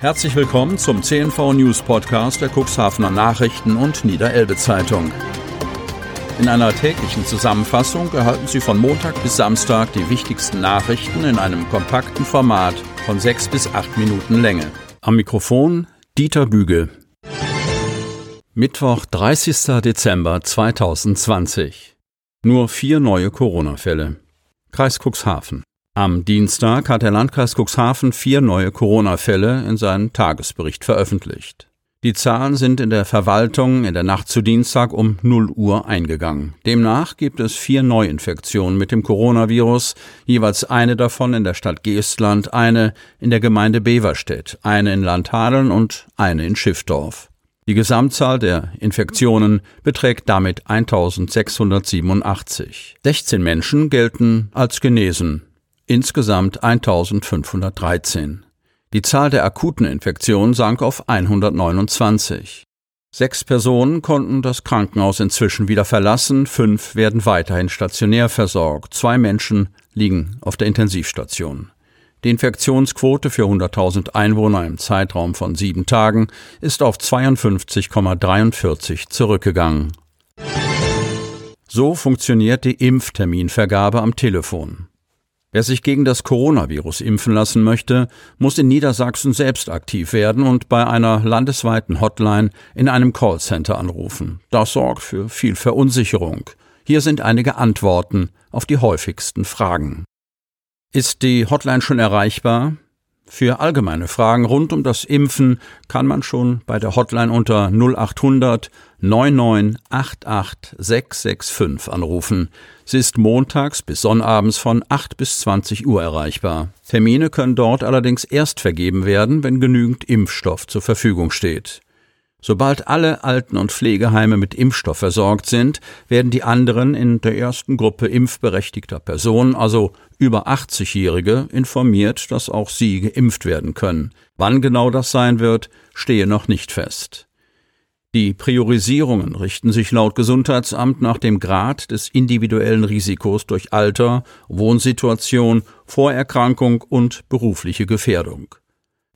Herzlich willkommen zum CNV News Podcast der Cuxhavener Nachrichten und Niederelbe Zeitung. In einer täglichen Zusammenfassung erhalten Sie von Montag bis Samstag die wichtigsten Nachrichten in einem kompakten Format von sechs bis acht Minuten Länge. Am Mikrofon Dieter Bügel. Mittwoch, 30. Dezember 2020. Nur vier neue Corona-Fälle. Kreis Cuxhaven. Am Dienstag hat der Landkreis Cuxhaven vier neue Corona-Fälle in seinem Tagesbericht veröffentlicht. Die Zahlen sind in der Verwaltung in der Nacht zu Dienstag um 0 Uhr eingegangen. Demnach gibt es vier Neuinfektionen mit dem Coronavirus, jeweils eine davon in der Stadt Geestland, eine in der Gemeinde Beverstedt, eine in Landhadeln und eine in Schiffdorf. Die Gesamtzahl der Infektionen beträgt damit 1687. 16 Menschen gelten als genesen, insgesamt 1513. Die Zahl der akuten Infektionen sank auf 129. Sechs Personen konnten das Krankenhaus inzwischen wieder verlassen, fünf werden weiterhin stationär versorgt, zwei Menschen liegen auf der Intensivstation. Die Infektionsquote für 100.000 Einwohner im Zeitraum von sieben Tagen ist auf 52,43 zurückgegangen. So funktioniert die Impfterminvergabe am Telefon. Wer sich gegen das Coronavirus impfen lassen möchte, muss in Niedersachsen selbst aktiv werden und bei einer landesweiten Hotline in einem Callcenter anrufen. Das sorgt für viel Verunsicherung. Hier sind einige Antworten auf die häufigsten Fragen. Ist die Hotline schon erreichbar? Für allgemeine Fragen rund um das Impfen kann man schon bei der Hotline unter 0800 9988 665 anrufen. Sie ist montags bis sonnabends von 8 bis 20 Uhr erreichbar. Termine können dort allerdings erst vergeben werden, wenn genügend Impfstoff zur Verfügung steht. Sobald alle Alten- und Pflegeheime mit Impfstoff versorgt sind, werden die anderen in der ersten Gruppe impfberechtigter Personen, also über 80-Jährige, informiert, dass auch sie geimpft werden können. Wann genau das sein wird, stehe noch nicht fest. Die Priorisierungen richten sich laut Gesundheitsamt nach dem Grad des individuellen Risikos durch Alter, Wohnsituation, Vorerkrankung und berufliche Gefährdung.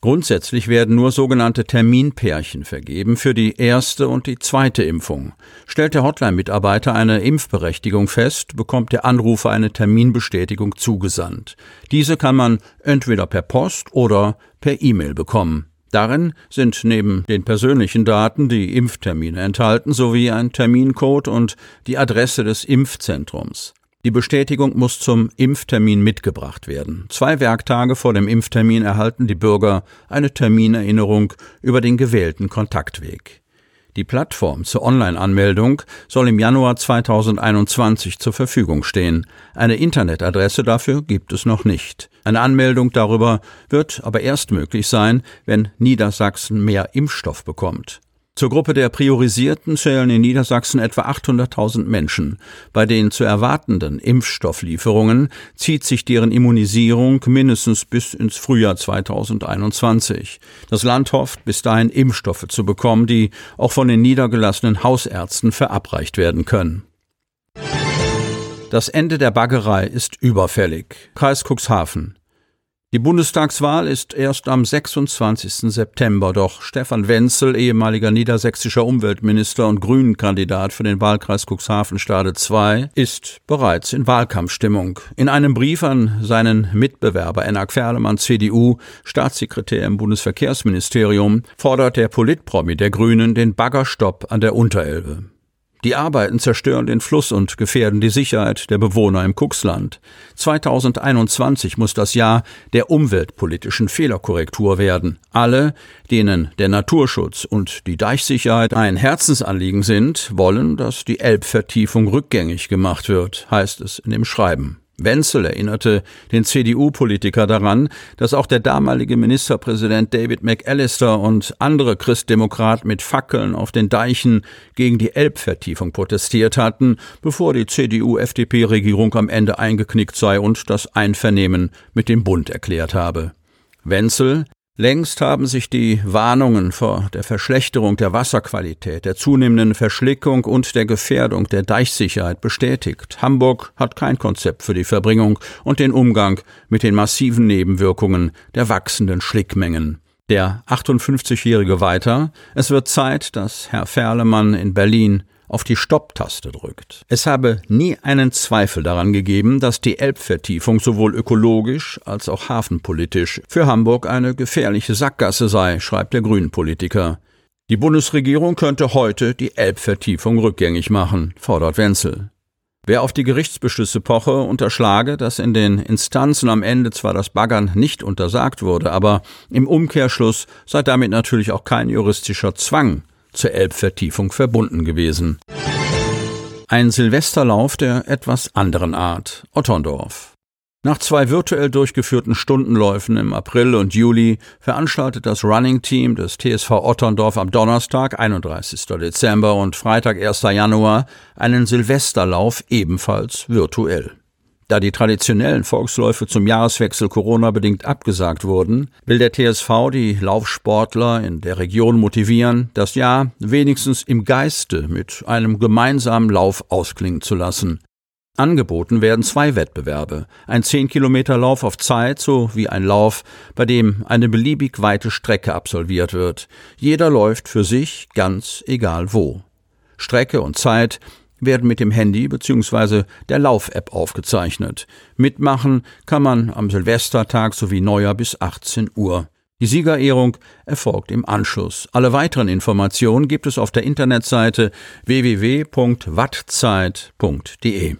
Grundsätzlich werden nur sogenannte Terminpärchen vergeben für die erste und die zweite Impfung. Stellt der Hotline-Mitarbeiter eine Impfberechtigung fest, bekommt der Anrufer eine Terminbestätigung zugesandt. Diese kann man entweder per Post oder per E-Mail bekommen. Darin sind neben den persönlichen Daten die Impftermine enthalten sowie ein Termincode und die Adresse des Impfzentrums. Die Bestätigung muss zum Impftermin mitgebracht werden. Zwei Werktage vor dem Impftermin erhalten die Bürger eine Terminerinnerung über den gewählten Kontaktweg. Die Plattform zur Online-Anmeldung soll im Januar 2021 zur Verfügung stehen. Eine Internetadresse dafür gibt es noch nicht. Eine Anmeldung darüber wird aber erst möglich sein, wenn Niedersachsen mehr Impfstoff bekommt. Zur Gruppe der Priorisierten zählen in Niedersachsen etwa 800.000 Menschen. Bei den zu erwartenden Impfstofflieferungen zieht sich deren Immunisierung mindestens bis ins Frühjahr 2021. Das Land hofft, bis dahin Impfstoffe zu bekommen, die auch von den niedergelassenen Hausärzten verabreicht werden können. Das Ende der Baggerei ist überfällig. Kreis Cuxhaven. Die Bundestagswahl ist erst am 26. September, doch Stefan Wenzel, ehemaliger niedersächsischer Umweltminister und Grünen-Kandidat für den Wahlkreis Cuxhaven-Stade II, ist bereits in Wahlkampfstimmung. In einem Brief an seinen Mitbewerber Enak Ferlemann, CDU, Staatssekretär im Bundesverkehrsministerium, fordert der Politpromi der Grünen den Baggerstopp an der Unterelbe. Die Arbeiten zerstören den Fluss und gefährden die Sicherheit der Bewohner im Kuxland. 2021 muss das Jahr der umweltpolitischen Fehlerkorrektur werden. Alle, denen der Naturschutz und die Deichsicherheit ein Herzensanliegen sind, wollen, dass die Elbvertiefung rückgängig gemacht wird, heißt es in dem Schreiben. Wenzel erinnerte den CDU-Politiker daran, dass auch der damalige Ministerpräsident David McAllister und andere Christdemokraten mit Fackeln auf den Deichen gegen die Elbvertiefung protestiert hatten, bevor die CDU-FDP-Regierung am Ende eingeknickt sei und das Einvernehmen mit dem Bund erklärt habe. Wenzel Längst haben sich die Warnungen vor der Verschlechterung der Wasserqualität, der zunehmenden Verschlickung und der Gefährdung der Deichsicherheit bestätigt. Hamburg hat kein Konzept für die Verbringung und den Umgang mit den massiven Nebenwirkungen der wachsenden Schlickmengen. Der 58-Jährige weiter, es wird Zeit, dass Herr Ferlemann in Berlin auf die Stopptaste drückt. Es habe nie einen Zweifel daran gegeben, dass die Elbvertiefung sowohl ökologisch als auch hafenpolitisch für Hamburg eine gefährliche Sackgasse sei, schreibt der Grünen-Politiker. Die Bundesregierung könnte heute die Elbvertiefung rückgängig machen, fordert Wenzel. Wer auf die Gerichtsbeschlüsse poche, unterschlage, dass in den Instanzen am Ende zwar das Baggern nicht untersagt wurde, aber im Umkehrschluss sei damit natürlich auch kein juristischer Zwang zur Elbvertiefung verbunden gewesen. Ein Silvesterlauf der etwas anderen Art, Otterndorf. Nach zwei virtuell durchgeführten Stundenläufen im April und Juli veranstaltet das Running Team des TSV Otterndorf am Donnerstag, 31. Dezember und Freitag, 1. Januar einen Silvesterlauf ebenfalls virtuell. Da die traditionellen Volksläufe zum Jahreswechsel Corona-bedingt abgesagt wurden, will der TSV die Laufsportler in der Region motivieren, das Jahr wenigstens im Geiste mit einem gemeinsamen Lauf ausklingen zu lassen. Angeboten werden zwei Wettbewerbe, ein 10-Kilometer-Lauf auf Zeit sowie ein Lauf, bei dem eine beliebig weite Strecke absolviert wird. Jeder läuft für sich, ganz egal wo. Strecke und Zeit werden mit dem Handy bzw. der Lauf-App aufgezeichnet. Mitmachen kann man am Silvestertag sowie Neujahr bis 18 Uhr. Die Siegerehrung erfolgt im Anschluss. Alle weiteren Informationen gibt es auf der Internetseite www.wattzeit.de.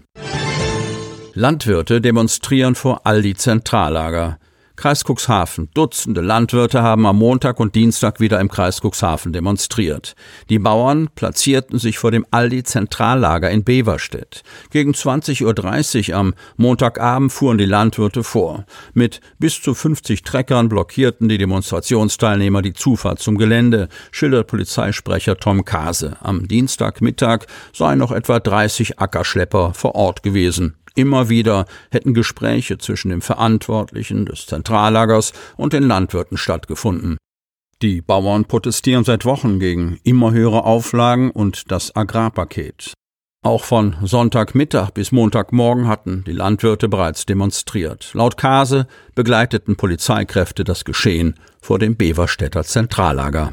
Landwirte demonstrieren vor Aldi Zentrallager. Kreis Cuxhaven. Dutzende Landwirte haben am Montag und Dienstag wieder im Kreis Cuxhaven demonstriert. Die Bauern platzierten sich vor dem Aldi Zentrallager in Beverstedt. Gegen 20.30 Uhr am Montagabend fuhren die Landwirte vor. Mit bis zu 50 Treckern blockierten die Demonstrationsteilnehmer die Zufahrt zum Gelände, schildert Polizeisprecher Tom Kase. Am Dienstagmittag seien noch etwa 30 Ackerschlepper vor Ort gewesen. Immer wieder hätten Gespräche zwischen dem Verantwortlichen des Zentrallagers und den Landwirten stattgefunden. Die Bauern protestieren seit Wochen gegen immer höhere Auflagen und das Agrarpaket. Auch von Sonntagmittag bis Montagmorgen hatten die Landwirte bereits demonstriert. Laut Kase begleiteten Polizeikräfte das Geschehen vor dem Beverstädter Zentrallager.